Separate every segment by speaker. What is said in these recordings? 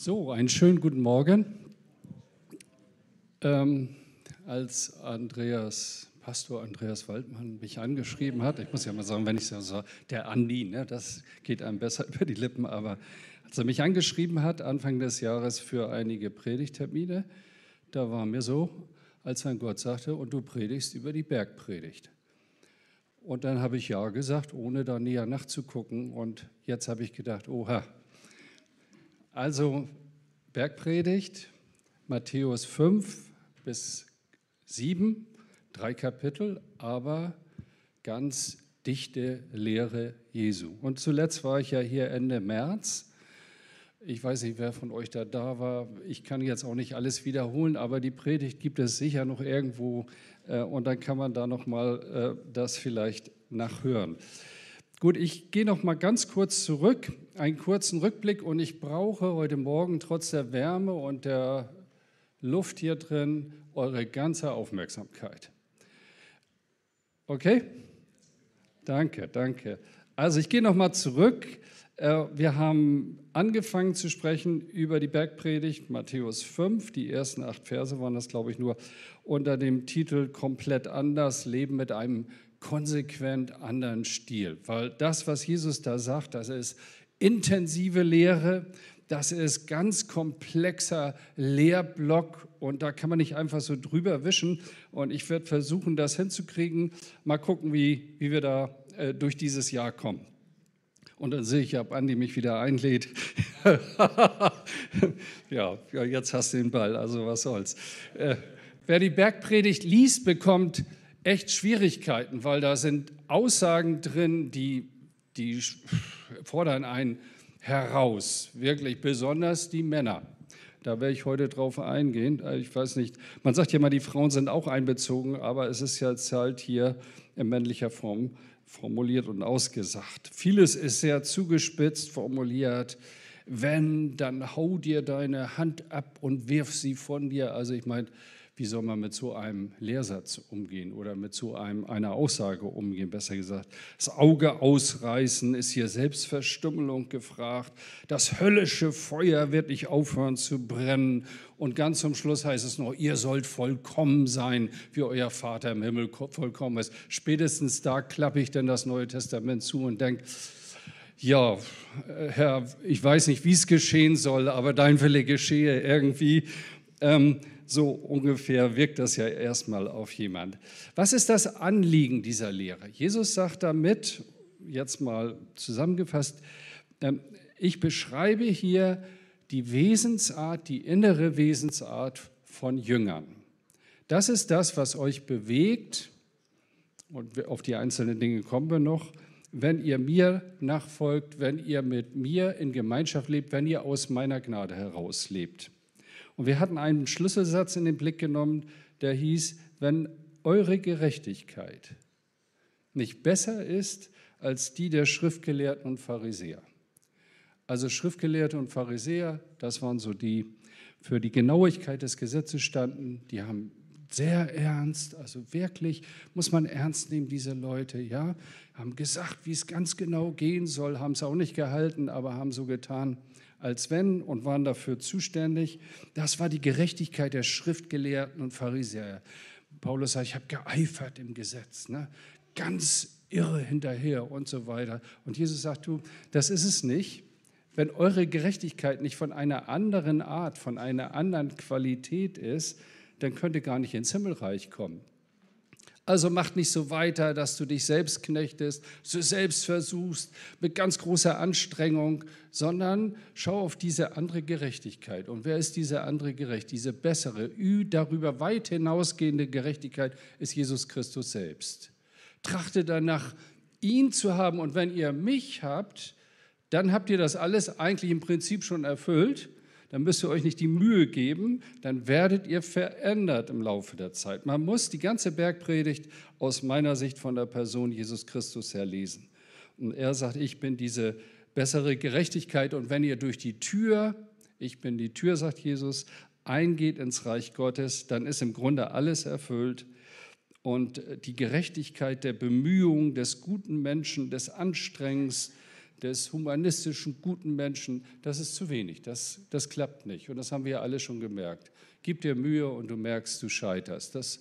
Speaker 1: So, einen schönen guten Morgen. Ähm, als Andreas, Pastor Andreas Waldmann mich angeschrieben hat, ich muss ja mal sagen, wenn ich so, der Andi, ne, das geht einem besser über die Lippen, aber als er mich angeschrieben hat, Anfang des Jahres für einige Predigtermine, da war mir so, als mein Gott sagte, und du predigst über die Bergpredigt. Und dann habe ich ja gesagt, ohne da näher nachzugucken. Und jetzt habe ich gedacht, oha, also Bergpredigt, Matthäus 5 bis 7, drei Kapitel, aber ganz dichte Lehre Jesu. Und zuletzt war ich ja hier Ende März. Ich weiß nicht, wer von euch da da war. Ich kann jetzt auch nicht alles wiederholen, aber die Predigt gibt es sicher noch irgendwo äh, und dann kann man da noch mal äh, das vielleicht nachhören. Gut, ich gehe noch mal ganz kurz zurück, einen kurzen Rückblick und ich brauche heute Morgen trotz der Wärme und der Luft hier drin eure ganze Aufmerksamkeit. Okay? Danke, danke. Also ich gehe noch mal zurück. Äh, wir haben angefangen zu sprechen über die Bergpredigt, Matthäus 5. Die ersten acht Verse waren das, glaube ich, nur unter dem Titel Komplett anders, Leben mit einem konsequent anderen Stil. Weil das, was Jesus da sagt, das ist intensive Lehre, das ist ganz komplexer Lehrblock und da kann man nicht einfach so drüber wischen. Und ich werde versuchen, das hinzukriegen. Mal gucken, wie, wie wir da äh, durch dieses Jahr kommen. Und dann sehe ich, ob Andi mich wieder einlädt. ja, jetzt hast du den Ball, also was soll's. Äh, wer die Bergpredigt liest, bekommt echt Schwierigkeiten, weil da sind Aussagen drin, die, die fordern einen heraus, wirklich besonders die Männer. Da werde ich heute drauf eingehen. Ich weiß nicht, man sagt ja mal, die Frauen sind auch einbezogen, aber es ist jetzt halt hier in männlicher Form formuliert und ausgesagt. Vieles ist sehr zugespitzt formuliert. Wenn, dann hau dir deine Hand ab und wirf sie von dir. Also ich meine, wie soll man mit so einem Lehrsatz umgehen oder mit so einem, einer Aussage umgehen, besser gesagt. Das Auge ausreißen ist hier Selbstverstümmelung gefragt. Das höllische Feuer wird nicht aufhören zu brennen. Und ganz zum Schluss heißt es noch, ihr sollt vollkommen sein, wie euer Vater im Himmel vollkommen ist. Spätestens da klappe ich dann das Neue Testament zu und denke, ja, Herr, ich weiß nicht, wie es geschehen soll, aber dein Wille geschehe irgendwie. Ähm, so ungefähr wirkt das ja erstmal auf jemand. Was ist das Anliegen dieser Lehre? Jesus sagt damit, jetzt mal zusammengefasst, ähm, ich beschreibe hier die Wesensart, die innere Wesensart von Jüngern. Das ist das, was euch bewegt, und auf die einzelnen Dinge kommen wir noch, wenn ihr mir nachfolgt, wenn ihr mit mir in Gemeinschaft lebt, wenn ihr aus meiner Gnade heraus lebt. Und wir hatten einen Schlüsselsatz in den Blick genommen, der hieß, wenn eure Gerechtigkeit nicht besser ist als die der Schriftgelehrten und Pharisäer. Also Schriftgelehrte und Pharisäer, das waren so die, für die Genauigkeit des Gesetzes standen, die haben sehr ernst, also wirklich muss man ernst nehmen, diese Leute, ja, haben gesagt, wie es ganz genau gehen soll, haben es auch nicht gehalten, aber haben so getan, als wenn und waren dafür zuständig. Das war die Gerechtigkeit der Schriftgelehrten und Pharisäer. Paulus sagt, ich habe geeifert im Gesetz, ne? ganz irre hinterher und so weiter. Und Jesus sagt, du, das ist es nicht. Wenn eure Gerechtigkeit nicht von einer anderen Art, von einer anderen Qualität ist, dann könnt ihr gar nicht ins Himmelreich kommen. Also mach nicht so weiter, dass du dich selbst knechtest, du selbst versuchst mit ganz großer Anstrengung, sondern schau auf diese andere Gerechtigkeit. Und wer ist diese andere Gerechtigkeit? Diese bessere, darüber weit hinausgehende Gerechtigkeit ist Jesus Christus selbst. Trachte danach, ihn zu haben. Und wenn ihr mich habt, dann habt ihr das alles eigentlich im Prinzip schon erfüllt dann müsst ihr euch nicht die Mühe geben, dann werdet ihr verändert im Laufe der Zeit. Man muss die ganze Bergpredigt aus meiner Sicht von der Person Jesus Christus her lesen. Und er sagt, ich bin diese bessere Gerechtigkeit und wenn ihr durch die Tür, ich bin die Tür, sagt Jesus, eingeht ins Reich Gottes, dann ist im Grunde alles erfüllt. Und die Gerechtigkeit der Bemühung des guten Menschen, des Anstrengens, des humanistischen, guten Menschen, das ist zu wenig. Das, das klappt nicht. Und das haben wir ja alle schon gemerkt. Gib dir Mühe und du merkst, du scheiterst. Das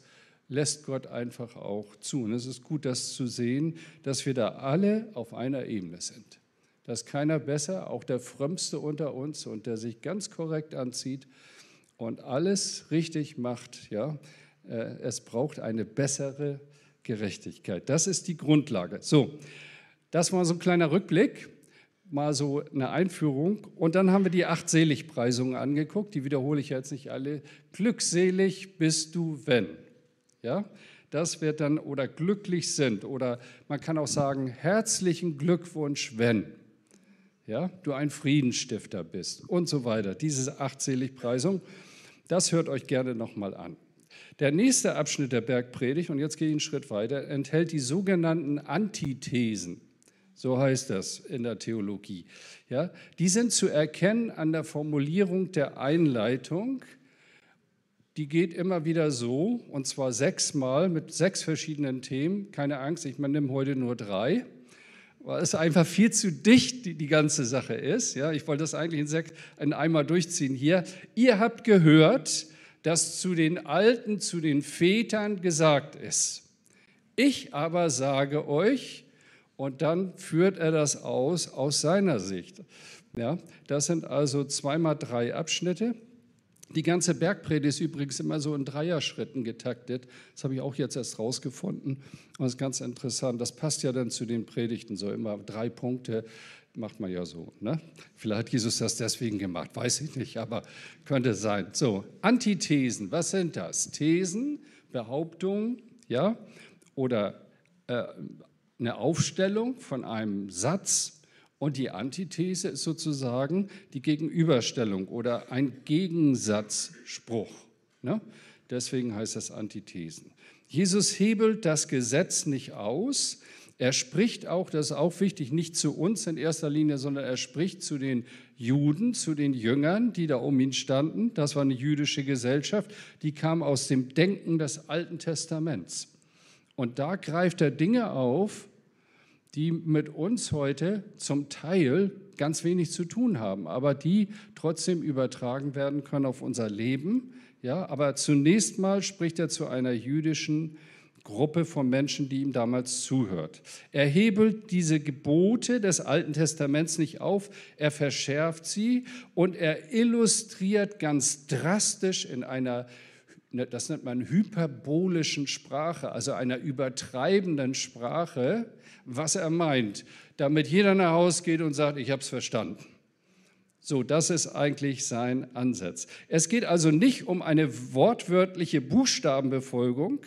Speaker 1: lässt Gott einfach auch zu. Und es ist gut, das zu sehen, dass wir da alle auf einer Ebene sind. Dass keiner besser, auch der Frömmste unter uns und der sich ganz korrekt anzieht und alles richtig macht, ja, äh, es braucht eine bessere Gerechtigkeit. Das ist die Grundlage. So, das war so ein kleiner Rückblick, mal so eine Einführung. Und dann haben wir die acht Seligpreisungen angeguckt. Die wiederhole ich jetzt nicht alle. Glückselig bist du, wenn. Ja, das wird dann, oder glücklich sind, oder man kann auch sagen, herzlichen Glückwunsch, wenn. Ja, du ein Friedensstifter bist und so weiter. Diese acht Seligpreisungen, das hört euch gerne nochmal an. Der nächste Abschnitt der Bergpredigt, und jetzt gehe ich einen Schritt weiter, enthält die sogenannten Antithesen. So heißt das in der Theologie. Ja, die sind zu erkennen an der Formulierung der Einleitung. Die geht immer wieder so, und zwar sechsmal mit sechs verschiedenen Themen. Keine Angst, ich nehme heute nur drei, weil es einfach viel zu dicht die, die ganze Sache ist. Ja, ich wollte das eigentlich in, sechs, in einmal durchziehen hier. Ihr habt gehört, dass zu den Alten, zu den Vätern gesagt ist. Ich aber sage euch, und dann führt er das aus aus seiner Sicht. Ja, das sind also zweimal drei Abschnitte. Die ganze Bergpredigt ist übrigens immer so in Dreierschritten getaktet. Das habe ich auch jetzt erst rausgefunden. Und das ist ganz interessant. Das passt ja dann zu den Predigten so immer drei Punkte macht man ja so. Ne? Vielleicht hat Jesus das deswegen gemacht, weiß ich nicht, aber könnte sein. So, Antithesen, was sind das? Thesen, Behauptungen, ja, oder äh, eine Aufstellung von einem Satz und die Antithese ist sozusagen die Gegenüberstellung oder ein Gegensatzspruch. Ne? Deswegen heißt das Antithesen. Jesus hebelt das Gesetz nicht aus, er spricht auch, das ist auch wichtig, nicht zu uns in erster Linie, sondern er spricht zu den Juden, zu den Jüngern, die da um ihn standen. Das war eine jüdische Gesellschaft, die kam aus dem Denken des Alten Testaments. Und da greift er Dinge auf, die mit uns heute zum Teil ganz wenig zu tun haben, aber die trotzdem übertragen werden können auf unser Leben. Ja, aber zunächst mal spricht er zu einer jüdischen. Gruppe von Menschen, die ihm damals zuhört. Er hebelt diese Gebote des Alten Testaments nicht auf, er verschärft sie und er illustriert ganz drastisch in einer, ne, das nennt man hyperbolischen Sprache, also einer übertreibenden Sprache, was er meint, damit jeder nach Hause geht und sagt, ich habe es verstanden. So, das ist eigentlich sein Ansatz. Es geht also nicht um eine wortwörtliche Buchstabenbefolgung,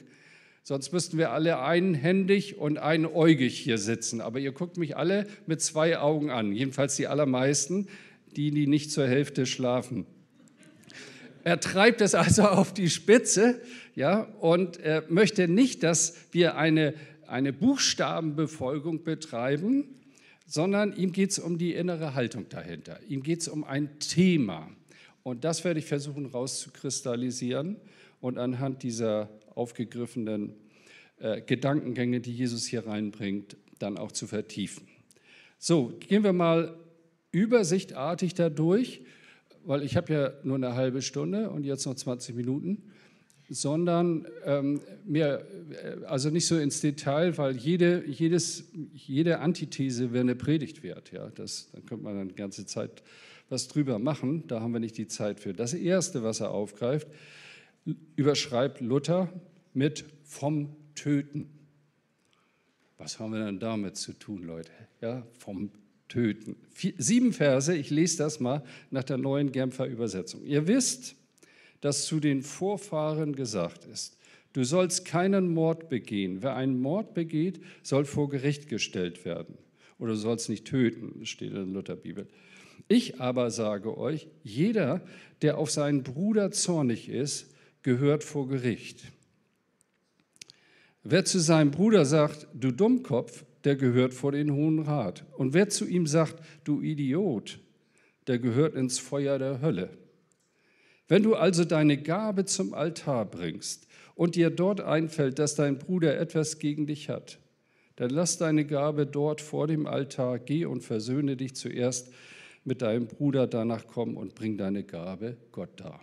Speaker 1: Sonst müssten wir alle einhändig und einäugig hier sitzen. Aber ihr guckt mich alle mit zwei Augen an, jedenfalls die allermeisten, die, die nicht zur Hälfte schlafen. Er treibt es also auf die Spitze ja, und er möchte nicht, dass wir eine, eine Buchstabenbefolgung betreiben, sondern ihm geht es um die innere Haltung dahinter. Ihm geht es um ein Thema. Und das werde ich versuchen rauszukristallisieren und anhand dieser aufgegriffenen äh, Gedankengänge, die Jesus hier reinbringt, dann auch zu vertiefen. So, gehen wir mal übersichtartig dadurch, weil ich habe ja nur eine halbe Stunde und jetzt noch 20 Minuten, sondern ähm, mehr, äh, also nicht so ins Detail, weil jede, jedes, jede Antithese wäre eine Predigt wert. Ja? Das, dann könnte man dann die ganze Zeit was drüber machen, da haben wir nicht die Zeit für. Das Erste, was er aufgreift, überschreibt Luther mit vom Töten. Was haben wir denn damit zu tun, Leute? Ja, vom Töten. Sieben Verse, ich lese das mal nach der neuen Genfer Übersetzung. Ihr wisst, dass zu den Vorfahren gesagt ist, du sollst keinen Mord begehen. Wer einen Mord begeht, soll vor Gericht gestellt werden. Oder du sollst nicht töten, steht in der Lutherbibel. Ich aber sage euch, jeder, der auf seinen Bruder zornig ist, gehört vor Gericht. Wer zu seinem Bruder sagt, du Dummkopf, der gehört vor den Hohen Rat. Und wer zu ihm sagt, du Idiot, der gehört ins Feuer der Hölle. Wenn du also deine Gabe zum Altar bringst und dir dort einfällt, dass dein Bruder etwas gegen dich hat, dann lass deine Gabe dort vor dem Altar, geh und versöhne dich zuerst mit deinem Bruder, danach komm und bring deine Gabe Gott dar.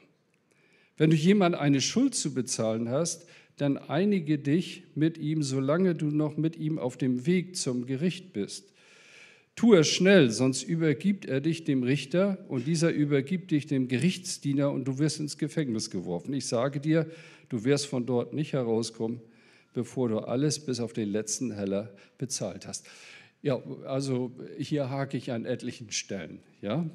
Speaker 1: Wenn du jemand eine Schuld zu bezahlen hast, dann einige dich mit ihm, solange du noch mit ihm auf dem Weg zum Gericht bist. Tu es schnell, sonst übergibt er dich dem Richter und dieser übergibt dich dem Gerichtsdiener und du wirst ins Gefängnis geworfen. Ich sage dir, du wirst von dort nicht herauskommen, bevor du alles bis auf den letzten Heller bezahlt hast. Ja, also hier hake ich an etlichen Stellen. Ja?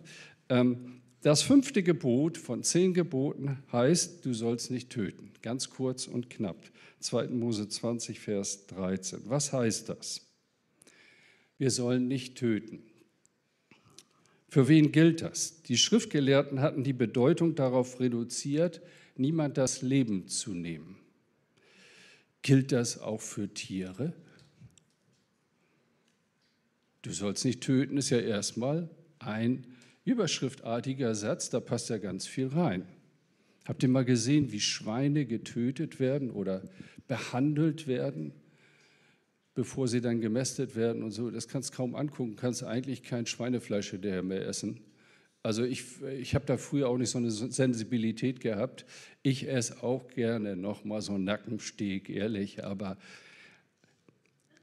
Speaker 1: Ähm, das fünfte Gebot von zehn Geboten heißt, du sollst nicht töten. Ganz kurz und knapp. 2. Mose 20, Vers 13. Was heißt das? Wir sollen nicht töten. Für wen gilt das? Die Schriftgelehrten hatten die Bedeutung darauf reduziert, niemand das Leben zu nehmen. Gilt das auch für Tiere? Du sollst nicht töten, ist ja erstmal ein überschriftartiger Satz, da passt ja ganz viel rein. Habt ihr mal gesehen, wie Schweine getötet werden oder behandelt werden, bevor sie dann gemästet werden und so? Das kannst du kaum angucken, kannst eigentlich kein Schweinefleisch hinterher mehr essen. Also ich, ich habe da früher auch nicht so eine Sensibilität gehabt. Ich esse auch gerne nochmal so einen Nackensteg, ehrlich, aber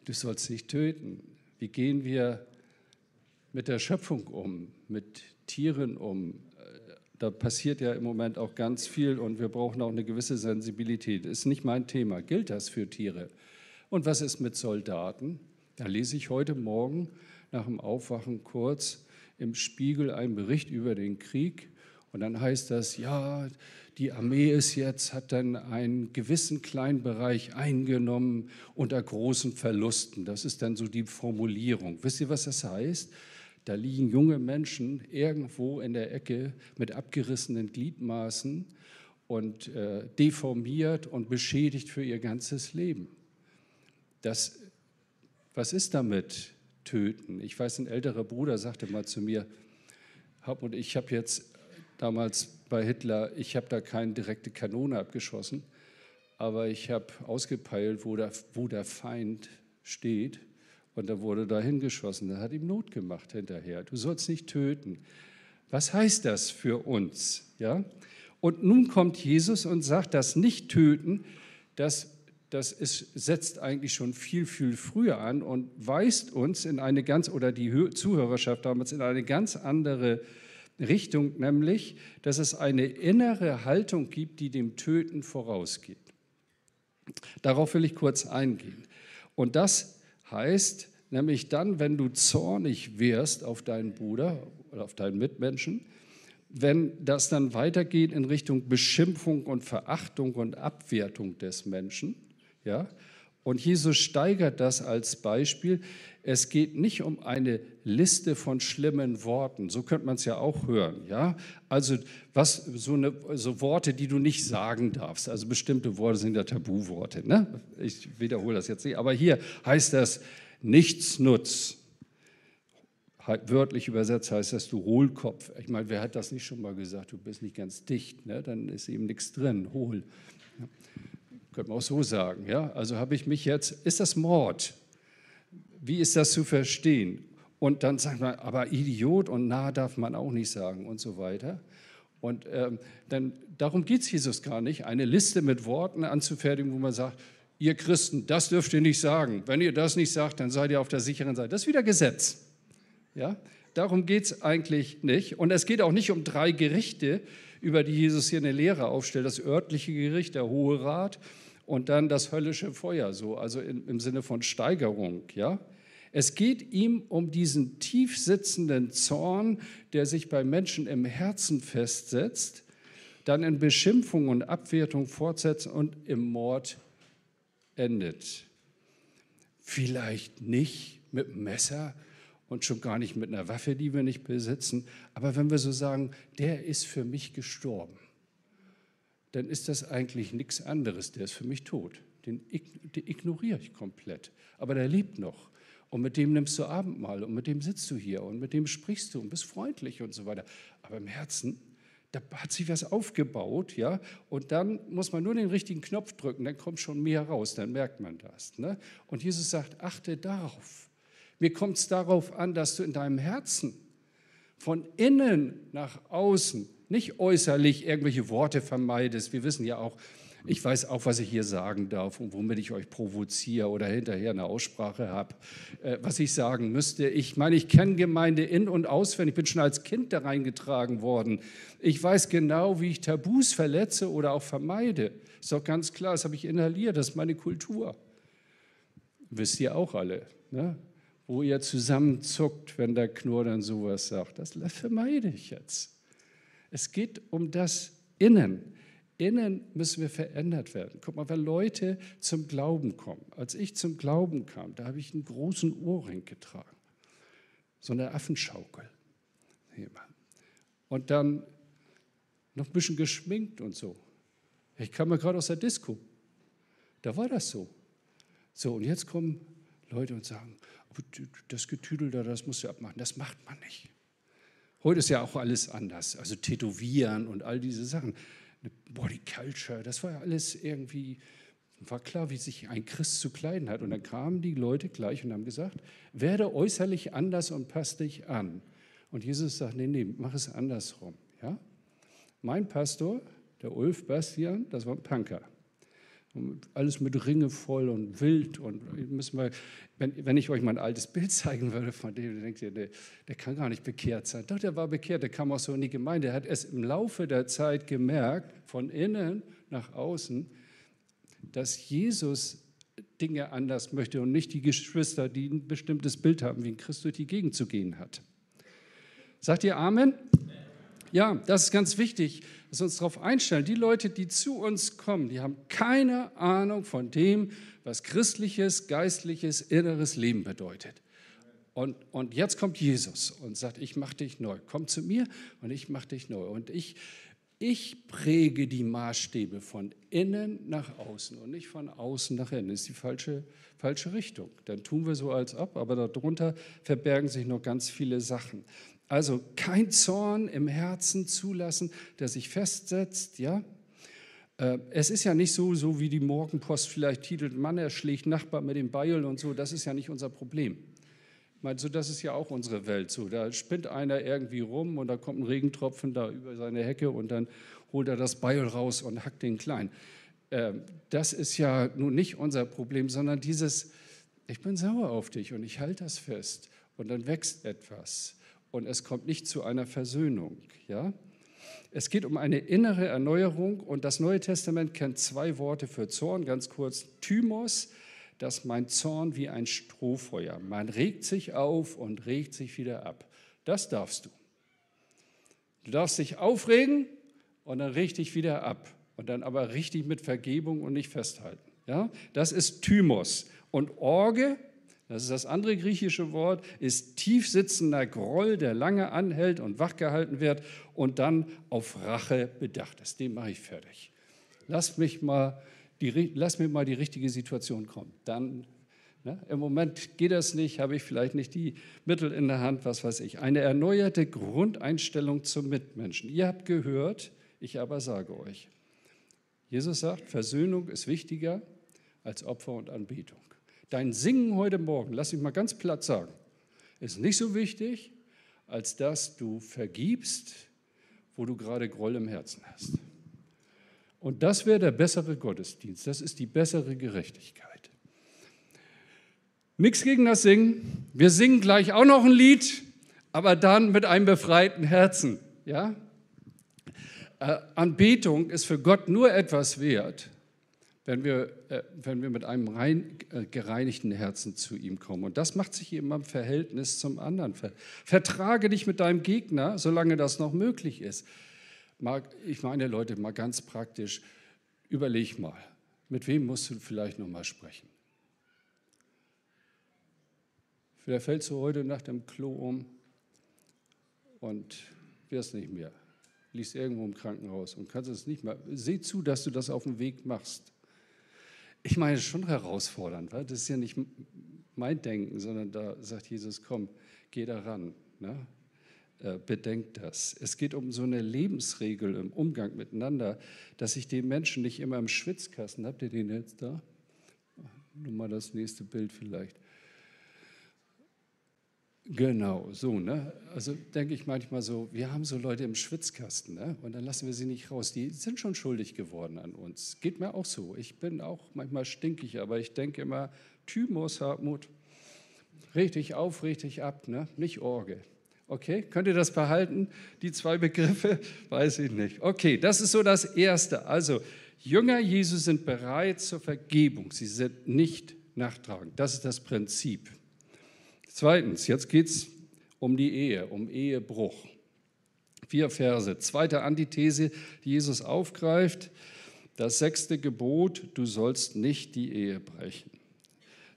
Speaker 1: du sollst nicht töten. Wie gehen wir mit der Schöpfung um, mit Tieren um. Da passiert ja im Moment auch ganz viel und wir brauchen auch eine gewisse Sensibilität. Ist nicht mein Thema. Gilt das für Tiere? Und was ist mit Soldaten? Da lese ich heute Morgen nach dem Aufwachen kurz im Spiegel einen Bericht über den Krieg. Und dann heißt das, ja, die Armee ist jetzt, hat dann einen gewissen kleinen Bereich eingenommen unter großen Verlusten. Das ist dann so die Formulierung. Wisst ihr, was das heißt? Da liegen junge Menschen irgendwo in der Ecke mit abgerissenen Gliedmaßen und äh, deformiert und beschädigt für ihr ganzes Leben. Das, was ist damit töten? Ich weiß, ein älterer Bruder sagte mal zu mir, und ich habe jetzt damals bei Hitler, ich habe da keine direkte Kanone abgeschossen, aber ich habe ausgepeilt, wo der, wo der Feind steht und da wurde da hingeschossen. Das hat ihm Not gemacht hinterher. Du sollst nicht töten. Was heißt das für uns? Ja? Und nun kommt Jesus und sagt, das Nicht-Töten, das, das ist, setzt eigentlich schon viel, viel früher an und weist uns in eine ganz, oder die Zuhörerschaft damals in eine ganz andere Richtung, nämlich, dass es eine innere Haltung gibt, die dem Töten vorausgeht. Darauf will ich kurz eingehen. Und das heißt, nämlich dann, wenn du zornig wirst auf deinen Bruder oder auf deinen Mitmenschen, wenn das dann weitergeht in Richtung Beschimpfung und Verachtung und Abwertung des Menschen, ja, und Jesus steigert das als Beispiel. Es geht nicht um eine Liste von schlimmen Worten, so könnte man es ja auch hören, ja. Also was so, eine, so Worte, die du nicht sagen darfst. Also bestimmte Worte sind ja Tabuworte. Ne? Ich wiederhole das jetzt nicht, aber hier heißt das Nichtsnutz. Wörtlich übersetzt heißt das, du Hohlkopf. Ich meine, wer hat das nicht schon mal gesagt? Du bist nicht ganz dicht, ne? dann ist eben nichts drin, hohl. Ja. Könnte man auch so sagen. Ja? Also habe ich mich jetzt, ist das Mord? Wie ist das zu verstehen? Und dann sagt man, aber Idiot und nah darf man auch nicht sagen und so weiter. Und ähm, dann, darum geht es Jesus gar nicht, eine Liste mit Worten anzufertigen, wo man sagt, ihr Christen, das dürft ihr nicht sagen. Wenn ihr das nicht sagt, dann seid ihr auf der sicheren Seite. Das ist wieder Gesetz. Ja? Darum geht es eigentlich nicht. Und es geht auch nicht um drei Gerichte, über die Jesus hier eine Lehre aufstellt. Das örtliche Gericht, der Hohe Rat und dann das höllische Feuer, so, also in, im Sinne von Steigerung. Ja? Es geht ihm um diesen tief sitzenden Zorn, der sich bei Menschen im Herzen festsetzt, dann in Beschimpfung und Abwertung fortsetzt und im Mord endet. Vielleicht nicht mit Messer und schon gar nicht mit einer Waffe, die wir nicht besitzen, aber wenn wir so sagen, der ist für mich gestorben, dann ist das eigentlich nichts anderes, der ist für mich tot. Den, den ignoriere ich komplett, aber der lebt noch. Und mit dem nimmst du Abendmahl und mit dem sitzt du hier und mit dem sprichst du und bist freundlich und so weiter. Aber im Herzen, da hat sich was aufgebaut, ja, und dann muss man nur den richtigen Knopf drücken, dann kommt schon mehr raus, dann merkt man das. Ne? Und Jesus sagt, achte darauf. Mir kommt es darauf an, dass du in deinem Herzen von innen nach außen nicht äußerlich irgendwelche Worte vermeidest. Wir wissen ja auch, ich weiß auch, was ich hier sagen darf und womit ich euch provoziere oder hinterher eine Aussprache habe, äh, was ich sagen müsste. Ich meine, ich kenne Gemeinde in- und auswendig. Ich bin schon als Kind da reingetragen worden. Ich weiß genau, wie ich Tabus verletze oder auch vermeide. Ist doch ganz klar, das habe ich inhaliert, das ist meine Kultur. Wisst ihr auch alle, ne? Wo ihr zusammenzuckt, wenn der Knurr dann sowas sagt. Das vermeide ich jetzt. Es geht um das Innen. Innen müssen wir verändert werden. Guck mal, wenn Leute zum Glauben kommen. Als ich zum Glauben kam, da habe ich einen großen Ohrring getragen. So eine Affenschaukel. Und dann noch ein bisschen geschminkt und so. Ich kam mal gerade aus der Disco. Da war das so. So, und jetzt kommen Leute und sagen, das Getüdel da, das musst du abmachen. Das macht man nicht. Heute ist ja auch alles anders. Also Tätowieren und all diese Sachen. Body Culture, das war ja alles irgendwie, war klar, wie sich ein Christ zu kleiden hat. Und dann kamen die Leute gleich und haben gesagt, werde äußerlich anders und pass dich an. Und Jesus sagt, nee, nee, mach es andersrum. Ja? Mein Pastor, der Ulf Bastian, das war ein Punker. Alles mit Ringe voll und wild. Und müssen wir, wenn, wenn ich euch mal ein altes Bild zeigen würde von dem, dann denkt ihr, der, der kann gar nicht bekehrt sein. Doch, der war bekehrt, der kam auch so in die Gemeinde. Er hat es im Laufe der Zeit gemerkt, von innen nach außen, dass Jesus Dinge anders möchte und nicht die Geschwister, die ein bestimmtes Bild haben, wie ein Christ durch die Gegend zu gehen hat. Sagt ihr Amen? Ja, das ist ganz wichtig, dass wir uns darauf einstellen. Die Leute, die zu uns kommen, die haben keine Ahnung von dem, was christliches, geistliches, inneres Leben bedeutet. Und, und jetzt kommt Jesus und sagt, ich mache dich neu. Komm zu mir und ich mache dich neu. Und ich, ich präge die Maßstäbe von innen nach außen und nicht von außen nach innen. Das ist die falsche, falsche Richtung. Dann tun wir so als ob, aber darunter verbergen sich noch ganz viele Sachen. Also kein Zorn im Herzen zulassen, der sich festsetzt, ja. Äh, es ist ja nicht so, so wie die Morgenpost vielleicht titelt, Mann erschlägt Nachbar mit dem Beil und so, das ist ja nicht unser Problem. Meine, so, das ist ja auch unsere Welt so. Da spinnt einer irgendwie rum und da kommt ein Regentropfen da über seine Hecke und dann holt er das Beil raus und hackt den klein. Ähm, das ist ja nun nicht unser Problem, sondern dieses, ich bin sauer auf dich und ich halte das fest und dann wächst etwas und es kommt nicht zu einer Versöhnung. Ja? Es geht um eine innere Erneuerung und das Neue Testament kennt zwei Worte für Zorn, ganz kurz. Thymos, das meint Zorn wie ein Strohfeuer. Man regt sich auf und regt sich wieder ab. Das darfst du. Du darfst dich aufregen und dann reg dich wieder ab. Und dann aber richtig mit Vergebung und nicht festhalten. Ja? Das ist Thymos. Und Orge das ist das andere griechische Wort, ist tiefsitzender Groll, der lange anhält und wachgehalten wird und dann auf Rache bedacht ist. Den mache ich fertig. Lass mich mal die, lass mir mal die richtige Situation kommen. Dann, ne, im Moment geht das nicht, habe ich vielleicht nicht die Mittel in der Hand, was weiß ich. Eine erneuerte Grundeinstellung zum Mitmenschen. Ihr habt gehört, ich aber sage euch. Jesus sagt, Versöhnung ist wichtiger als Opfer und Anbetung. Dein Singen heute Morgen, lass mich mal ganz platt sagen, ist nicht so wichtig, als dass du vergibst, wo du gerade Groll im Herzen hast. Und das wäre der bessere Gottesdienst, das ist die bessere Gerechtigkeit. Nichts gegen das Singen. Wir singen gleich auch noch ein Lied, aber dann mit einem befreiten Herzen. Ja? Äh, Anbetung ist für Gott nur etwas wert, wenn wir, äh, wenn wir mit einem rein, äh, gereinigten Herzen zu ihm kommen. Und das macht sich immer im Verhältnis zum anderen. Vertrage dich mit deinem Gegner, solange das noch möglich ist. Mal, ich meine, Leute, mal ganz praktisch, überleg mal, mit wem musst du vielleicht noch mal sprechen? Vielleicht fällst du heute nach dem Klo um und wirst nicht mehr. Liegst irgendwo im Krankenhaus und kannst es nicht mehr. Seh zu, dass du das auf dem Weg machst. Ich meine, es ist schon herausfordernd. Das ist ja nicht mein Denken, sondern da sagt Jesus, komm, geh da ran. Ne? äh, bedenkt das. Es geht um so eine Lebensregel im Umgang miteinander, dass ich den Menschen nicht immer im Schwitzkasten, habt ihr den jetzt da? Nur mal das nächste Bild vielleicht. Genau, so, ne? Also denke ich manchmal so, wir haben so Leute im Schwitzkasten, ne? Und dann lassen wir sie nicht raus. Die sind schon schuldig geworden an uns. Geht mir auch so. Ich bin auch manchmal stinkig, aber ich denke immer, Thymus, Hartmut, richtig auf, richtig ab, ne? Nicht Orgel. Okay, könnt ihr das behalten? Die zwei Begriffe? Weiß ich nicht. Okay, das ist so das Erste. Also, Jünger Jesus sind bereit zur Vergebung. Sie sind nicht nachtragend. Das ist das Prinzip. Zweitens, jetzt geht es um die Ehe, um Ehebruch. Vier Verse. Zweite Antithese, die Jesus aufgreift. Das sechste Gebot, du sollst nicht die Ehe brechen.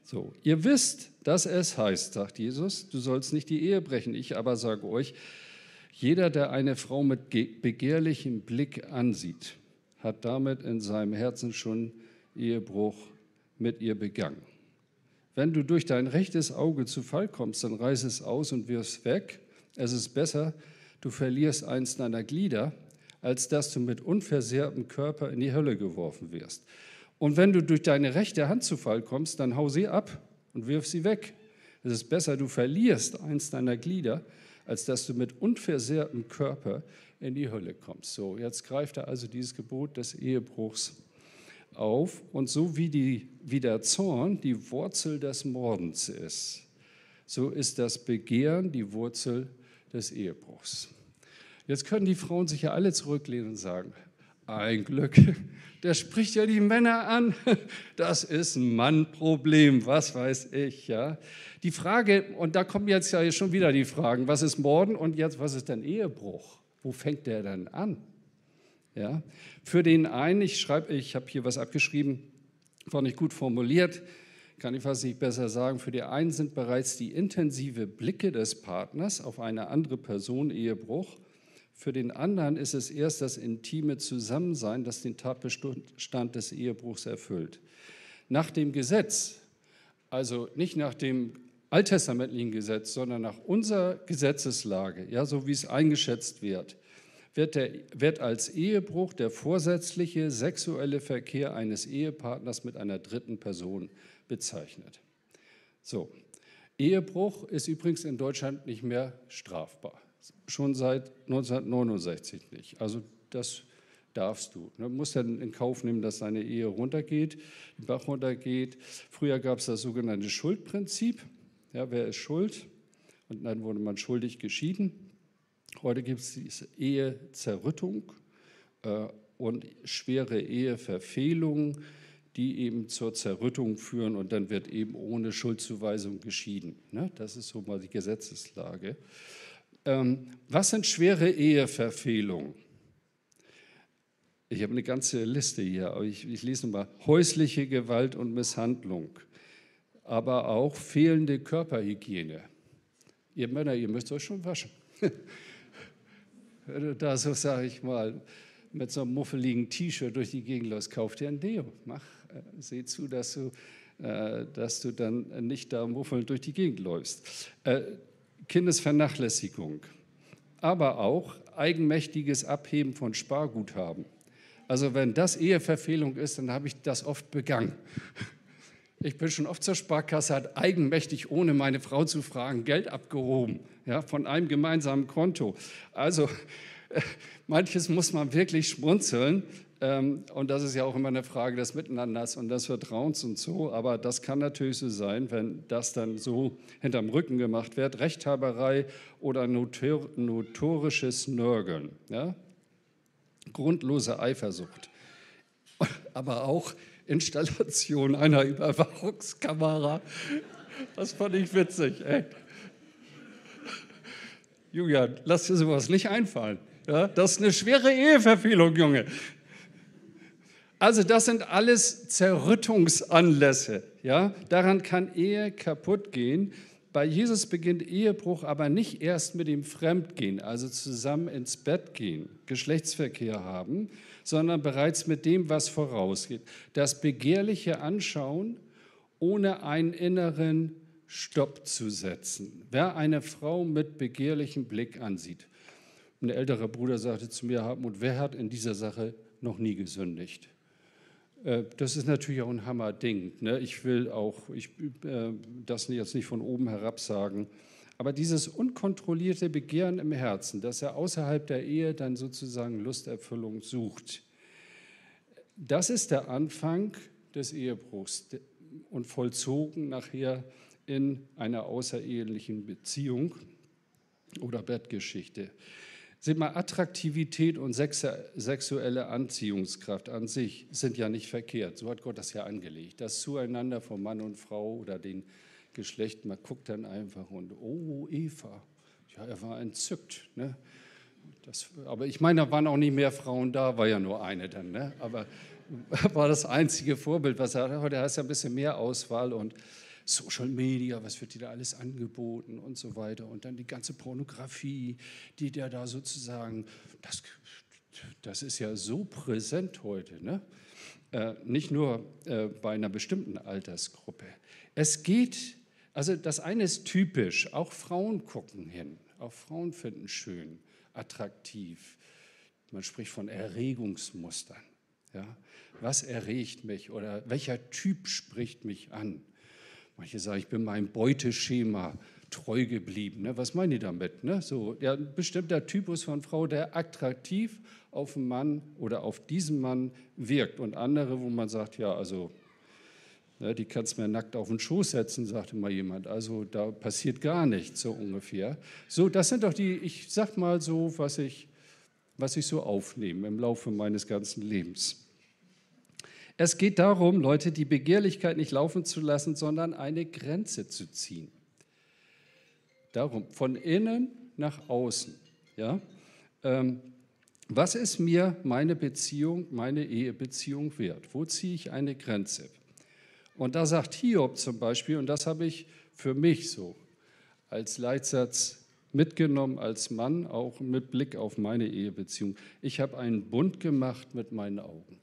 Speaker 1: So, ihr wisst, dass es heißt, sagt Jesus, du sollst nicht die Ehe brechen. Ich aber sage euch, jeder, der eine Frau mit begehrlichem Blick ansieht, hat damit in seinem Herzen schon Ehebruch mit ihr begangen. Wenn du durch dein rechtes Auge zu Fall kommst, dann reiß es aus und wirf weg. Es ist besser, du verlierst eins deiner Glieder, als dass du mit unversehrtem Körper in die Hölle geworfen wirst. Und wenn du durch deine rechte Hand zu Fall kommst, dann hau sie ab und wirf sie weg. Es ist besser, du verlierst eins deiner Glieder, als dass du mit unversehrtem Körper in die Hölle kommst. So, jetzt greift er also dieses Gebot des Ehebruchs auf. Und so wie, die, wie der Zorn die Wurzel des Mordens ist, so ist das Begehren die Wurzel des Ehebruchs. Jetzt können die Frauen sich ja alle zurücklehnen und sagen, ein Glück, der spricht ja die Männer an. Das ist ein Mannproblem, was weiß ich. Ja. Die Frage, und da kommen jetzt ja schon wieder die Fragen, was ist Morden und jetzt, was ist denn Ehebruch? Wo fängt der dann an? Ja. Für den einen, ich schreibe, ich habe hier was abgeschrieben, war nicht gut formuliert, kann ich fast nicht besser sagen. Für die einen sind bereits die intensive Blicke des Partners auf eine andere Person Ehebruch für den anderen ist es erst das intime Zusammensein, das den Tatbestand des Ehebruchs erfüllt. Nach dem Gesetz, also nicht nach dem alttestamentlichen Gesetz, sondern nach unserer Gesetzeslage, ja, so wie es eingeschätzt wird, wird, der, wird als Ehebruch der vorsätzliche sexuelle Verkehr eines Ehepartners mit einer dritten Person bezeichnet. So, Ehebruch ist übrigens in Deutschland nicht mehr strafbar schon seit 1969 nicht. Also das darfst du. Du musst dann in Kauf nehmen, dass deine Ehe runtergeht, den Bach runtergeht. Früher gab es das sogenannte Schuldprinzip. Ja, wer ist schuld? Und dann wurde man schuldig geschieden. Heute gibt es diese Ehezerrüttung äh, und schwere Eheverfehlungen, die eben zur Zerrüttung führen und dann wird eben ohne Schuldzuweisung geschieden. Ne? Das ist so mal die Gesetzeslage. Ähm, was sind schwere Eheverfehlungen? Ich habe eine ganze Liste hier, aber ich, ich lese nochmal. Häusliche Gewalt und Misshandlung, aber auch fehlende Körperhygiene. Ihr Männer, ihr müsst euch schon waschen. Wenn du da so, sage ich mal, mit so einem muffeligen T-Shirt durch die Gegend läufst, kauf dir ein Deo. Mach, äh, seh zu, dass du, äh, dass du dann nicht da muffelnd durch die Gegend läufst. Äh, Kindesvernachlässigung, aber auch eigenmächtiges Abheben von Sparguthaben. Also wenn das Eheverfehlung ist, dann habe ich das oft begangen. Ich bin schon oft zur Sparkasse, hat eigenmächtig, ohne meine Frau zu fragen, Geld abgehoben, ja, von einem gemeinsamen Konto. Also manches muss man wirklich schmunzeln, ähm, und das ist ja auch immer eine Frage des Miteinanders und des Vertrauens und so. Aber das kann natürlich so sein, wenn das dann so hinterm Rücken gemacht wird. Rechthaberei oder notor notorisches Nörgeln. Ja? Grundlose Eifersucht. Aber auch Installation einer Überwachungskamera. Das fand ich witzig. Ey. Julian, lass dir sowas nicht einfallen. Ja, das ist eine schwere Eheverfehlung, Junge. Also das sind alles Zerrüttungsanlässe. Ja? Daran kann Ehe kaputt gehen. Bei Jesus beginnt Ehebruch aber nicht erst mit dem Fremdgehen, also zusammen ins Bett gehen, Geschlechtsverkehr haben, sondern bereits mit dem, was vorausgeht. Das begehrliche Anschauen ohne einen inneren Stopp zu setzen. Wer eine Frau mit begehrlichem Blick ansieht, ein älterer Bruder sagte zu mir, Hartmut, wer hat in dieser Sache noch nie gesündigt? Äh, das ist natürlich auch ein Hammerding. Ne? Ich will auch ich, äh, das jetzt nicht von oben herab sagen. Aber dieses unkontrollierte Begehren im Herzen, dass er außerhalb der Ehe dann sozusagen Lusterfüllung sucht, das ist der Anfang des Ehebruchs und vollzogen nachher in einer außerehelichen Beziehung oder Bettgeschichte. Seht mal, Attraktivität und sexuelle Anziehungskraft an sich sind ja nicht verkehrt. So hat Gott das ja angelegt. Das Zueinander von Mann und Frau oder den Geschlecht, man guckt dann einfach und, oh, Eva, ja, er war entzückt. Ne? Das, aber ich meine, da waren auch nicht mehr Frauen da, war ja nur eine dann. Ne? Aber war das einzige Vorbild, was er hat. Heute hast du ja ein bisschen mehr Auswahl und Social Media, was wird dir da alles angeboten und so weiter. Und dann die ganze Pornografie, die der da sozusagen, das, das ist ja so präsent heute. Ne? Äh, nicht nur äh, bei einer bestimmten Altersgruppe. Es geht, also das eine ist typisch, auch Frauen gucken hin, auch Frauen finden schön, attraktiv. Man spricht von Erregungsmustern. Ja? Was erregt mich oder welcher Typ spricht mich an? Manche sagen, ich bin meinem Beuteschema treu geblieben. Ne? Was meinen die damit? Ne? So, ja, ein bestimmter Typus von Frau, der attraktiv auf einen Mann oder auf diesen Mann wirkt. Und andere, wo man sagt, ja, also die kannst du mir nackt auf den Schoß setzen, sagte mal jemand. Also da passiert gar nichts, so ungefähr. So, das sind doch die, ich sag mal so, was ich, was ich so aufnehme im Laufe meines ganzen Lebens. Es geht darum, Leute, die Begehrlichkeit nicht laufen zu lassen, sondern eine Grenze zu ziehen. Darum, von innen nach außen. Ja? Ähm, was ist mir meine Beziehung, meine Ehebeziehung wert? Wo ziehe ich eine Grenze? Und da sagt Hiob zum Beispiel, und das habe ich für mich so als Leitsatz mitgenommen, als Mann, auch mit Blick auf meine Ehebeziehung. Ich habe einen Bund gemacht mit meinen Augen.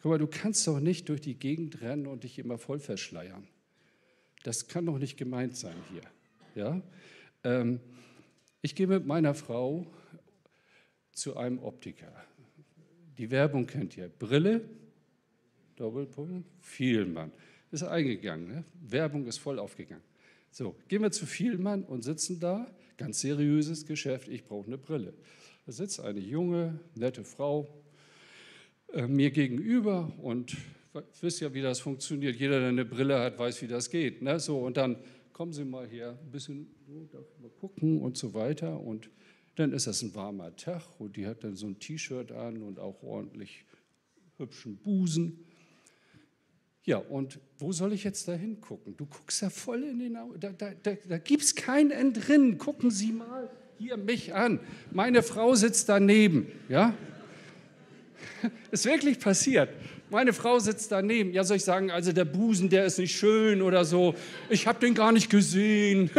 Speaker 1: Guck mal, du kannst doch nicht durch die Gegend rennen und dich immer voll verschleiern. Das kann doch nicht gemeint sein hier. Ja? Ähm, ich gehe mit meiner Frau zu einem Optiker. Die Werbung kennt ihr. Brille, Doppelpunkt, Vielmann. Ist eingegangen. Ne? Werbung ist voll aufgegangen. So, gehen wir zu Vielmann und sitzen da. Ganz seriöses Geschäft. Ich brauche eine Brille. Da sitzt eine junge, nette Frau, äh, mir gegenüber und wisst ja, wie das funktioniert. Jeder, der eine Brille hat, weiß, wie das geht. Ne? So, und dann kommen Sie mal hier, ein bisschen so, darf mal gucken und so weiter. Und dann ist das ein warmer Tag und die hat dann so ein T-Shirt an und auch ordentlich hübschen Busen. Ja, und wo soll ich jetzt da hingucken? Du guckst ja voll in den Augen. Da, da, da, da gibt es kein Entrinnen. Gucken Sie mal hier mich an. Meine Frau sitzt daneben. Ja? Ist wirklich passiert. Meine Frau sitzt daneben. Ja, soll ich sagen, also der Busen, der ist nicht schön oder so. Ich habe den gar nicht gesehen.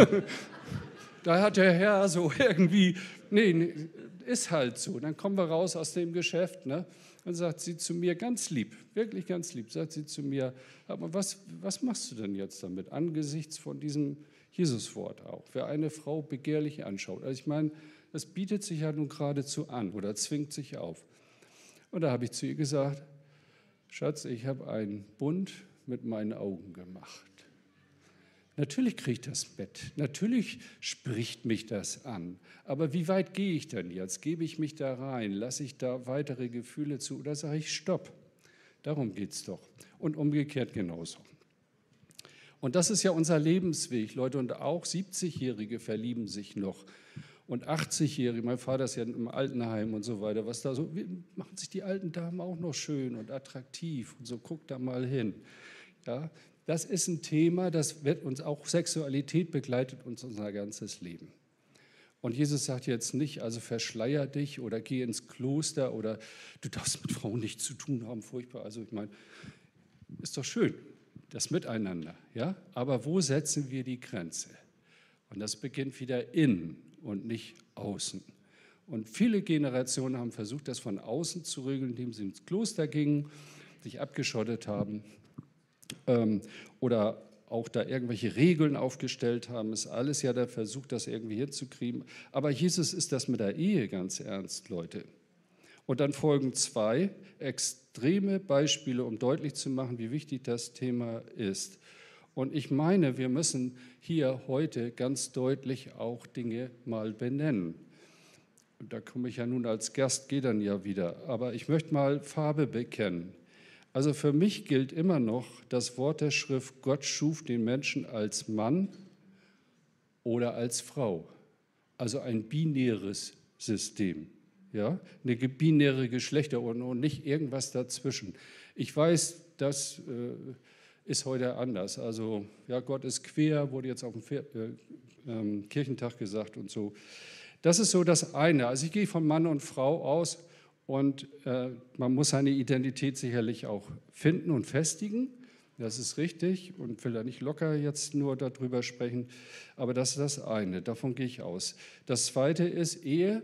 Speaker 1: da hat der Herr so irgendwie. Nee, nee, ist halt so. Dann kommen wir raus aus dem Geschäft. Ne? Dann sagt sie zu mir ganz lieb, wirklich ganz lieb, sagt sie zu mir, aber was, was machst du denn jetzt damit angesichts von diesem Jesuswort auch? Wer eine Frau begehrlich anschaut. Also ich meine, das bietet sich ja nun geradezu an oder zwingt sich auf. Und da habe ich zu ihr gesagt, Schatz, ich habe einen Bund mit meinen Augen gemacht. Natürlich kriege ich das Bett, natürlich spricht mich das an. Aber wie weit gehe ich denn jetzt? Gebe ich mich da rein? Lasse ich da weitere Gefühle zu oder sage ich Stopp? Darum geht es doch. Und umgekehrt genauso. Und das ist ja unser Lebensweg, Leute. Und auch 70-Jährige verlieben sich noch und 80-Jährige, mein Vater ist ja im Altenheim und so weiter, was da so, machen sich die alten Damen auch noch schön und attraktiv und so, guck da mal hin. Ja, das ist ein Thema, das wird uns auch, Sexualität begleitet uns unser ganzes Leben. Und Jesus sagt jetzt nicht, also verschleier dich oder geh ins Kloster oder du darfst mit Frauen nichts zu tun haben, furchtbar. Also ich meine, ist doch schön, das Miteinander, ja? Aber wo setzen wir die Grenze? Und das beginnt wieder innen und nicht außen. Und viele Generationen haben versucht, das von außen zu regeln, indem sie ins Kloster gingen, sich abgeschottet haben ähm, oder auch da irgendwelche Regeln aufgestellt haben. Ist alles ja der Versuch, das irgendwie hinzukriegen. Aber Jesus ist das mit der Ehe ganz ernst, Leute. Und dann folgen zwei extreme Beispiele, um deutlich zu machen, wie wichtig das Thema ist. Und ich meine, wir müssen hier heute ganz deutlich auch Dinge mal benennen. Und da komme ich ja nun als Gast, gehe dann ja wieder. Aber ich möchte mal Farbe bekennen. Also für mich gilt immer noch das Wort der Schrift, Gott schuf den Menschen als Mann oder als Frau. Also ein binäres System. Ja? Eine binäre Geschlechterordnung und nicht irgendwas dazwischen. Ich weiß, das äh, ist heute anders. Also ja, Gott ist quer, wurde jetzt auf dem äh, äh, Kirchentag gesagt und so. Das ist so das eine. Also ich gehe von Mann und Frau aus und äh, man muss seine Identität sicherlich auch finden und festigen. Das ist richtig und will da nicht locker jetzt nur darüber sprechen, aber das ist das eine, davon gehe ich aus. Das zweite ist, Ehe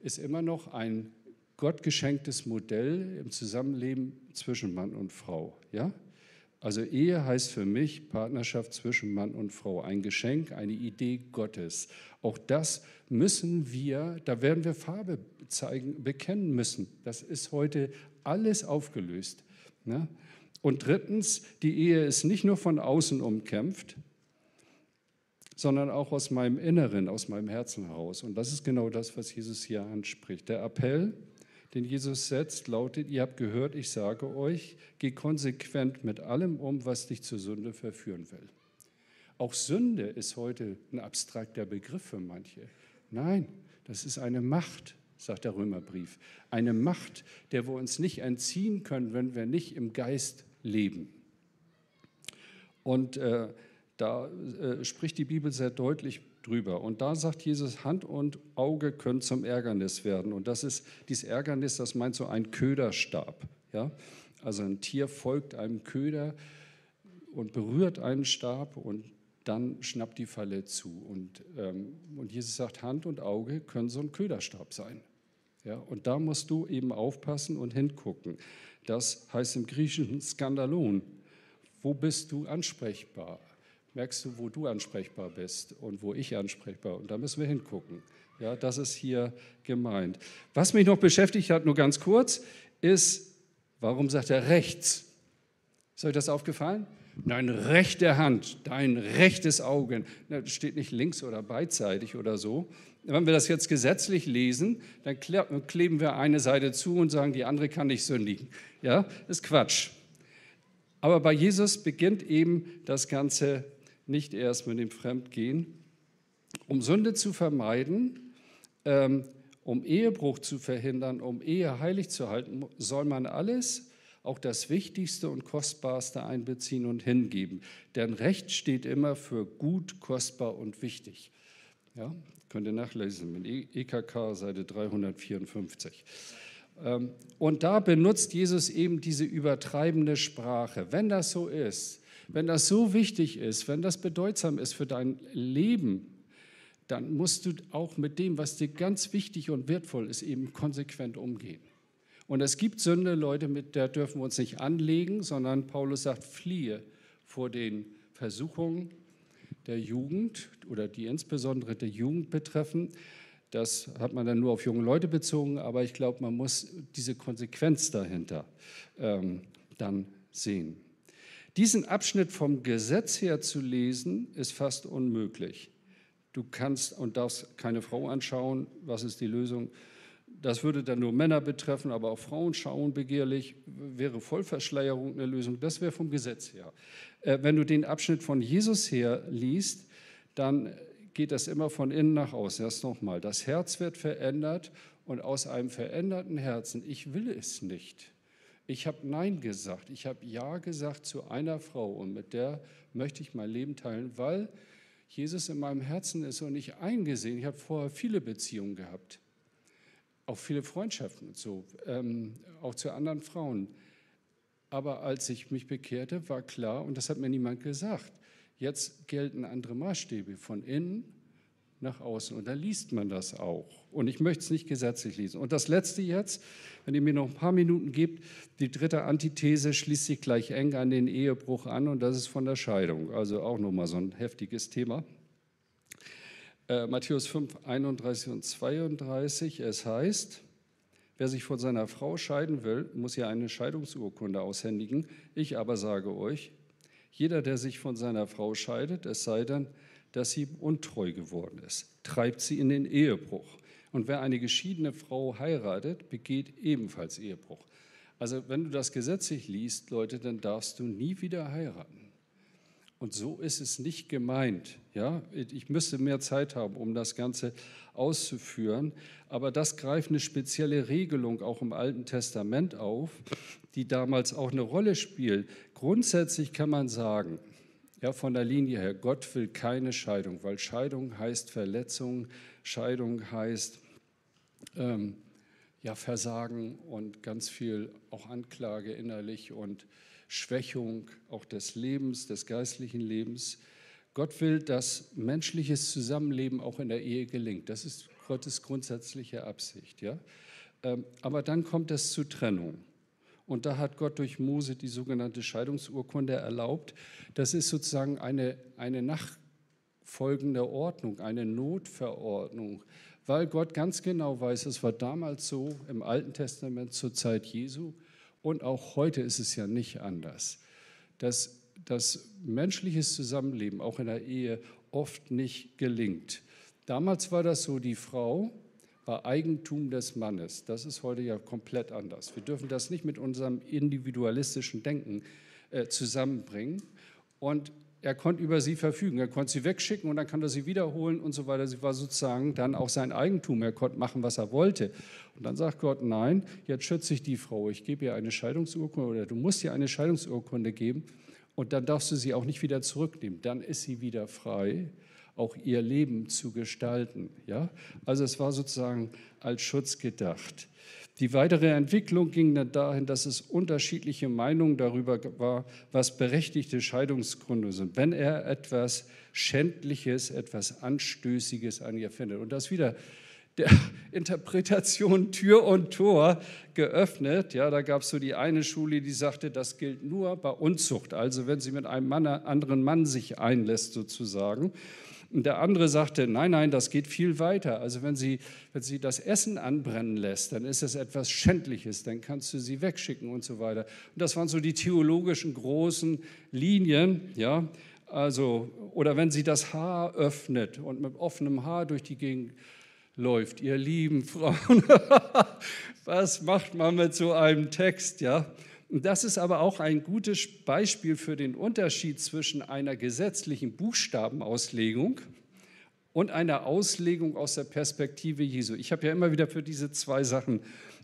Speaker 1: ist immer noch ein gottgeschenktes Modell im Zusammenleben zwischen Mann und Frau. Ja? Also Ehe heißt für mich Partnerschaft zwischen Mann und Frau, ein Geschenk, eine Idee Gottes. Auch das müssen wir, da werden wir Farbe zeigen, bekennen müssen. Das ist heute alles aufgelöst. Ne? Und drittens, die Ehe ist nicht nur von außen umkämpft, sondern auch aus meinem Inneren, aus meinem Herzen heraus. Und das ist genau das, was Jesus hier anspricht. Der Appell, den Jesus setzt, lautet, ihr habt gehört, ich sage euch, geh konsequent mit allem um, was dich zur Sünde verführen will. Auch Sünde ist heute ein abstrakter Begriff für manche. Nein, das ist eine Macht, sagt der Römerbrief. Eine Macht, der wir uns nicht entziehen können, wenn wir nicht im Geist leben. Und äh, da äh, spricht die Bibel sehr deutlich drüber. Und da sagt Jesus, Hand und Auge können zum Ärgernis werden. Und das ist dieses Ärgernis, das meint so ein Köderstab. Ja? Also ein Tier folgt einem Köder und berührt einen Stab und dann schnappt die Falle zu. Und, ähm, und Jesus sagt, Hand und Auge können so ein Köderstab sein. Ja? Und da musst du eben aufpassen und hingucken. Das heißt im Griechischen Skandalon. Wo bist du ansprechbar? Merkst du, wo du ansprechbar bist und wo ich ansprechbar. Und da müssen wir hingucken. Ja, das ist hier gemeint. Was mich noch beschäftigt hat, nur ganz kurz, ist, warum sagt er rechts? Ist euch das aufgefallen? Nein, rechte Hand, dein rechtes Auge. Das steht nicht links oder beidseitig oder so. Wenn wir das jetzt gesetzlich lesen, dann kleben wir eine Seite zu und sagen, die andere kann nicht sündigen. Ja, ist Quatsch. Aber bei Jesus beginnt eben das Ganze nicht erst mit dem Fremdgehen. Um Sünde zu vermeiden, ähm, um Ehebruch zu verhindern, um Ehe heilig zu halten, soll man alles, auch das Wichtigste und Kostbarste einbeziehen und hingeben. Denn Recht steht immer für gut, kostbar und wichtig. Ja, könnt ihr nachlesen mit EKK, Seite 354. Ähm, und da benutzt Jesus eben diese übertreibende Sprache. Wenn das so ist, wenn das so wichtig ist, wenn das bedeutsam ist für dein Leben, dann musst du auch mit dem, was dir ganz wichtig und wertvoll ist, eben konsequent umgehen. Und es gibt Sünde, Leute, mit der dürfen wir uns nicht anlegen, sondern Paulus sagt, fliehe vor den Versuchungen der Jugend oder die insbesondere der Jugend betreffen. Das hat man dann nur auf junge Leute bezogen, aber ich glaube, man muss diese Konsequenz dahinter ähm, dann sehen. Diesen Abschnitt vom Gesetz her zu lesen, ist fast unmöglich. Du kannst und darfst keine Frau anschauen. Was ist die Lösung? Das würde dann nur Männer betreffen, aber auch Frauen schauen begehrlich. Wäre Vollverschleierung eine Lösung? Das wäre vom Gesetz her. Äh, wenn du den Abschnitt von Jesus her liest, dann geht das immer von innen nach außen. Erst nochmal, das Herz wird verändert und aus einem veränderten Herzen, ich will es nicht, ich habe Nein gesagt. Ich habe Ja gesagt zu einer Frau und mit der möchte ich mein Leben teilen, weil Jesus in meinem Herzen ist und ich eingesehen, ich habe vorher viele Beziehungen gehabt, auch viele Freundschaften und so, ähm, auch zu anderen Frauen. Aber als ich mich bekehrte, war klar, und das hat mir niemand gesagt, jetzt gelten andere Maßstäbe von innen nach außen. Und dann liest man das auch. Und ich möchte es nicht gesetzlich lesen. Und das Letzte jetzt, wenn ihr mir noch ein paar Minuten gebt, die dritte Antithese schließt sich gleich eng an den Ehebruch an und das ist von der Scheidung. Also auch nochmal so ein heftiges Thema. Äh, Matthäus 5, 31 und 32, es heißt, wer sich von seiner Frau scheiden will, muss ihr eine Scheidungsurkunde aushändigen. Ich aber sage euch, jeder, der sich von seiner Frau scheidet, es sei denn, dass sie untreu geworden ist, treibt sie in den Ehebruch. Und wer eine geschiedene Frau heiratet, begeht ebenfalls Ehebruch. Also wenn du das gesetzlich liest, Leute, dann darfst du nie wieder heiraten. Und so ist es nicht gemeint. Ja? Ich müsste mehr Zeit haben, um das Ganze auszuführen. Aber das greift eine spezielle Regelung auch im Alten Testament auf, die damals auch eine Rolle spielt. Grundsätzlich kann man sagen, ja, von der Linie her, Gott will keine Scheidung, weil Scheidung heißt Verletzung, Scheidung heißt ähm, ja, Versagen und ganz viel auch Anklage innerlich und Schwächung auch des Lebens, des geistlichen Lebens. Gott will, dass menschliches Zusammenleben auch in der Ehe gelingt. Das ist Gottes grundsätzliche Absicht. Ja? Ähm, aber dann kommt es zu Trennung. Und da hat Gott durch Mose die sogenannte Scheidungsurkunde erlaubt. Das ist sozusagen eine, eine nachfolgende Ordnung, eine Notverordnung, weil Gott ganz genau weiß, es war damals so im Alten Testament zur Zeit Jesu und auch heute ist es ja nicht anders, dass das menschliches Zusammenleben auch in der Ehe oft nicht gelingt. Damals war das so, die Frau war Eigentum des Mannes. Das ist heute ja komplett anders. Wir dürfen das nicht mit unserem individualistischen Denken äh, zusammenbringen. Und er konnte über sie verfügen. Er konnte sie wegschicken und dann kann er sie wiederholen und so weiter. Sie war sozusagen dann auch sein Eigentum. Er konnte machen, was er wollte. Und dann sagt Gott, nein, jetzt schütze ich die Frau. Ich gebe ihr eine Scheidungsurkunde oder du musst ihr eine Scheidungsurkunde geben und dann darfst du sie auch nicht wieder zurücknehmen. Dann ist sie wieder frei auch ihr Leben zu gestalten. Ja? Also es war sozusagen als Schutz gedacht. Die weitere Entwicklung ging dann dahin, dass es unterschiedliche Meinungen darüber war, was berechtigte Scheidungsgründe sind. Wenn er etwas Schändliches, etwas Anstößiges an ihr findet. Und das wieder der Interpretation Tür und Tor geöffnet. Ja, da gab es so die eine Schule, die sagte, das gilt nur bei Unzucht, also wenn sie mit einem Mann, anderen Mann sich einlässt sozusagen. Und der andere sagte, nein, nein, das geht viel weiter. Also wenn sie, wenn sie das Essen anbrennen lässt, dann ist es etwas Schändliches, dann kannst du sie wegschicken und so weiter. Und das waren so die theologischen großen Linien, ja. Also, oder wenn sie das Haar öffnet und mit offenem Haar durch die Gegend läuft, ihr lieben Frauen, was macht man mit so einem Text, ja? Das ist aber auch ein gutes Beispiel für den Unterschied zwischen einer gesetzlichen Buchstabenauslegung und einer Auslegung aus der Perspektive Jesu. Ich habe ja immer wieder für diese zwei Sachen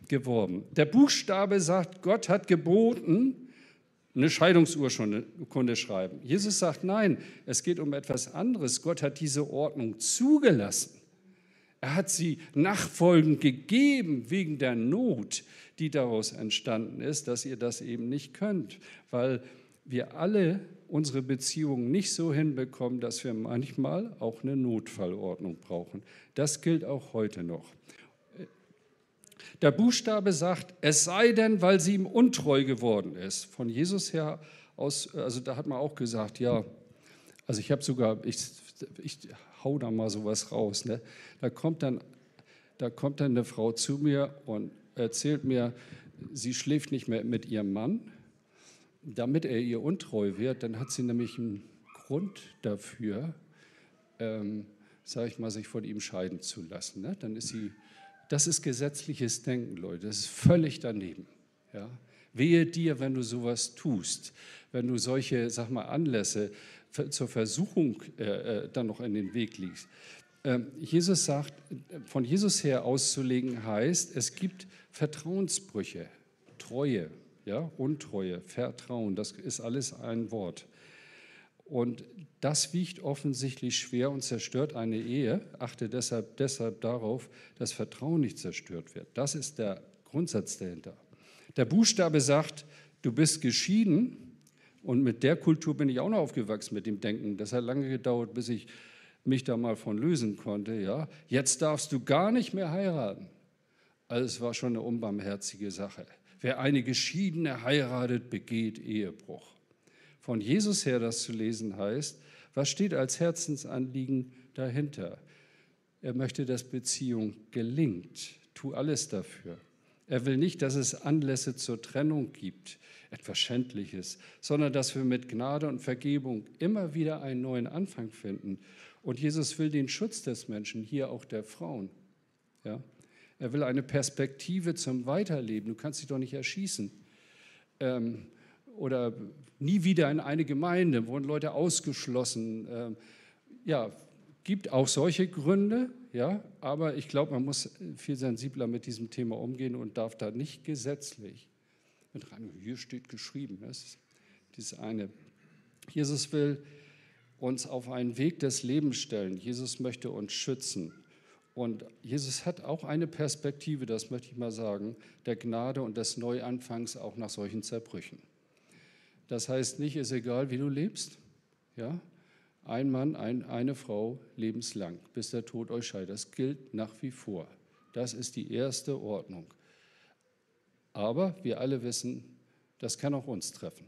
Speaker 1: geworben. Der Buchstabe sagt, Gott hat geboten, eine Scheidungsurkunde schreiben. Jesus sagt, nein, es geht um etwas anderes. Gott hat diese Ordnung zugelassen. Er hat sie nachfolgend gegeben wegen der Not, die daraus entstanden ist, dass ihr das eben nicht könnt, weil wir alle unsere Beziehungen nicht so hinbekommen, dass wir manchmal auch eine Notfallordnung brauchen. Das gilt auch heute noch. Der Buchstabe sagt, es sei denn, weil sie ihm untreu geworden ist. Von Jesus her aus, also da hat man auch gesagt, ja, also ich habe sogar, ich, ich hau da mal sowas raus. Ne? Da, kommt dann, da kommt dann eine Frau zu mir und erzählt mir, sie schläft nicht mehr mit ihrem Mann, damit er ihr untreu wird, dann hat sie nämlich einen Grund dafür, ähm, sage ich mal, sich von ihm scheiden zu lassen. Ne? Dann ist sie, das ist gesetzliches Denken, Leute, das ist völlig daneben. Ja? Wehe dir, wenn du sowas tust, wenn du solche, sag mal, Anlässe zur Versuchung äh, äh, dann noch in den Weg legst. Ähm, Jesus sagt, von Jesus her auszulegen heißt, es gibt Vertrauensbrüche, Treue, ja, Untreue, Vertrauen, das ist alles ein Wort. Und das wiegt offensichtlich schwer und zerstört eine Ehe. Achte deshalb, deshalb darauf, dass Vertrauen nicht zerstört wird. Das ist der Grundsatz dahinter. Der Buchstabe sagt, du bist geschieden und mit der Kultur bin ich auch noch aufgewachsen, mit dem Denken. Das hat lange gedauert, bis ich mich da mal von lösen konnte, ja, jetzt darfst du gar nicht mehr heiraten. Also es war schon eine unbarmherzige Sache. Wer eine Geschiedene heiratet, begeht Ehebruch. Von Jesus her das zu lesen heißt, was steht als Herzensanliegen dahinter? Er möchte, dass Beziehung gelingt. Tu alles dafür. Er will nicht, dass es Anlässe zur Trennung gibt, etwas Schändliches, sondern dass wir mit Gnade und Vergebung immer wieder einen neuen Anfang finden. Und Jesus will den Schutz des Menschen, hier auch der Frauen. Ja? Er will eine Perspektive zum Weiterleben. Du kannst dich doch nicht erschießen. Ähm, oder nie wieder in eine Gemeinde, wurden Leute ausgeschlossen. Ähm, ja, gibt auch solche Gründe, ja, aber ich glaube, man muss viel sensibler mit diesem Thema umgehen und darf da nicht gesetzlich mit rein. Hier steht geschrieben, das ist dieses eine. Jesus will uns auf einen Weg des Lebens stellen. Jesus möchte uns schützen. Und Jesus hat auch eine Perspektive, das möchte ich mal sagen, der Gnade und des Neuanfangs auch nach solchen Zerbrüchen. Das heißt nicht, ist egal, wie du lebst. Ja? Ein Mann, ein, eine Frau lebenslang, bis der Tod euch scheidet. Das gilt nach wie vor. Das ist die erste Ordnung. Aber wir alle wissen, das kann auch uns treffen.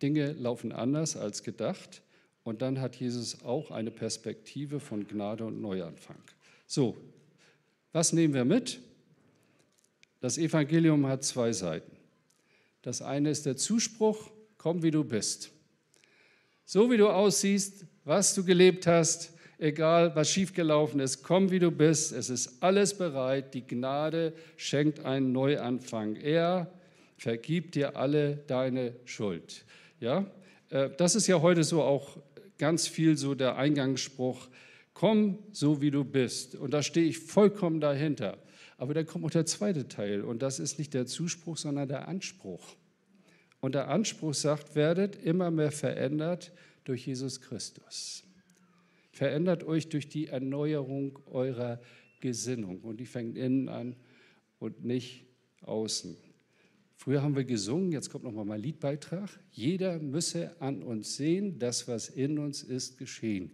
Speaker 1: Dinge laufen anders als gedacht und dann hat Jesus auch eine Perspektive von Gnade und Neuanfang. So, was nehmen wir mit? Das Evangelium hat zwei Seiten. Das eine ist der Zuspruch, komm wie du bist. So wie du aussiehst, was du gelebt hast, egal was schiefgelaufen ist, komm wie du bist, es ist alles bereit, die Gnade schenkt einen Neuanfang. Er vergibt dir alle deine Schuld. Ja, äh, das ist ja heute so auch ganz viel so der Eingangsspruch, komm so wie du bist. Und da stehe ich vollkommen dahinter. Aber da kommt auch der zweite Teil und das ist nicht der Zuspruch, sondern der Anspruch. Und der Anspruch sagt, werdet immer mehr verändert durch Jesus Christus. Verändert euch durch die Erneuerung eurer Gesinnung. Und die fängt innen an und nicht außen. Früher haben wir gesungen, jetzt kommt nochmal mein Liedbeitrag. Jeder müsse an uns sehen, das, was in uns ist, geschehen.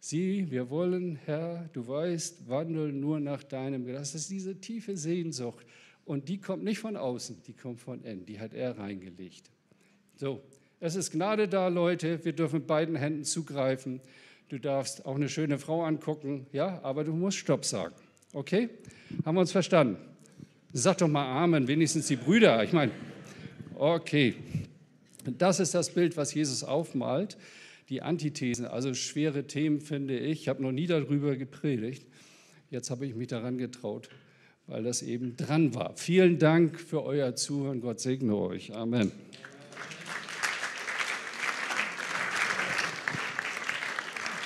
Speaker 1: Sieh, wir wollen, Herr, du weißt, wandeln nur nach deinem. Das ist diese tiefe Sehnsucht. Und die kommt nicht von außen, die kommt von innen. Die hat er reingelegt. So, es ist Gnade da, Leute. Wir dürfen mit beiden Händen zugreifen. Du darfst auch eine schöne Frau angucken, ja, aber du musst Stopp sagen. Okay? Haben wir uns verstanden? Sag doch mal Amen, wenigstens die Brüder. Ich meine, okay. Das ist das Bild, was Jesus aufmalt. Die Antithesen, also schwere Themen, finde ich. Ich habe noch nie darüber gepredigt. Jetzt habe ich mich daran getraut, weil das eben dran war. Vielen Dank für euer Zuhören. Gott segne euch. Amen.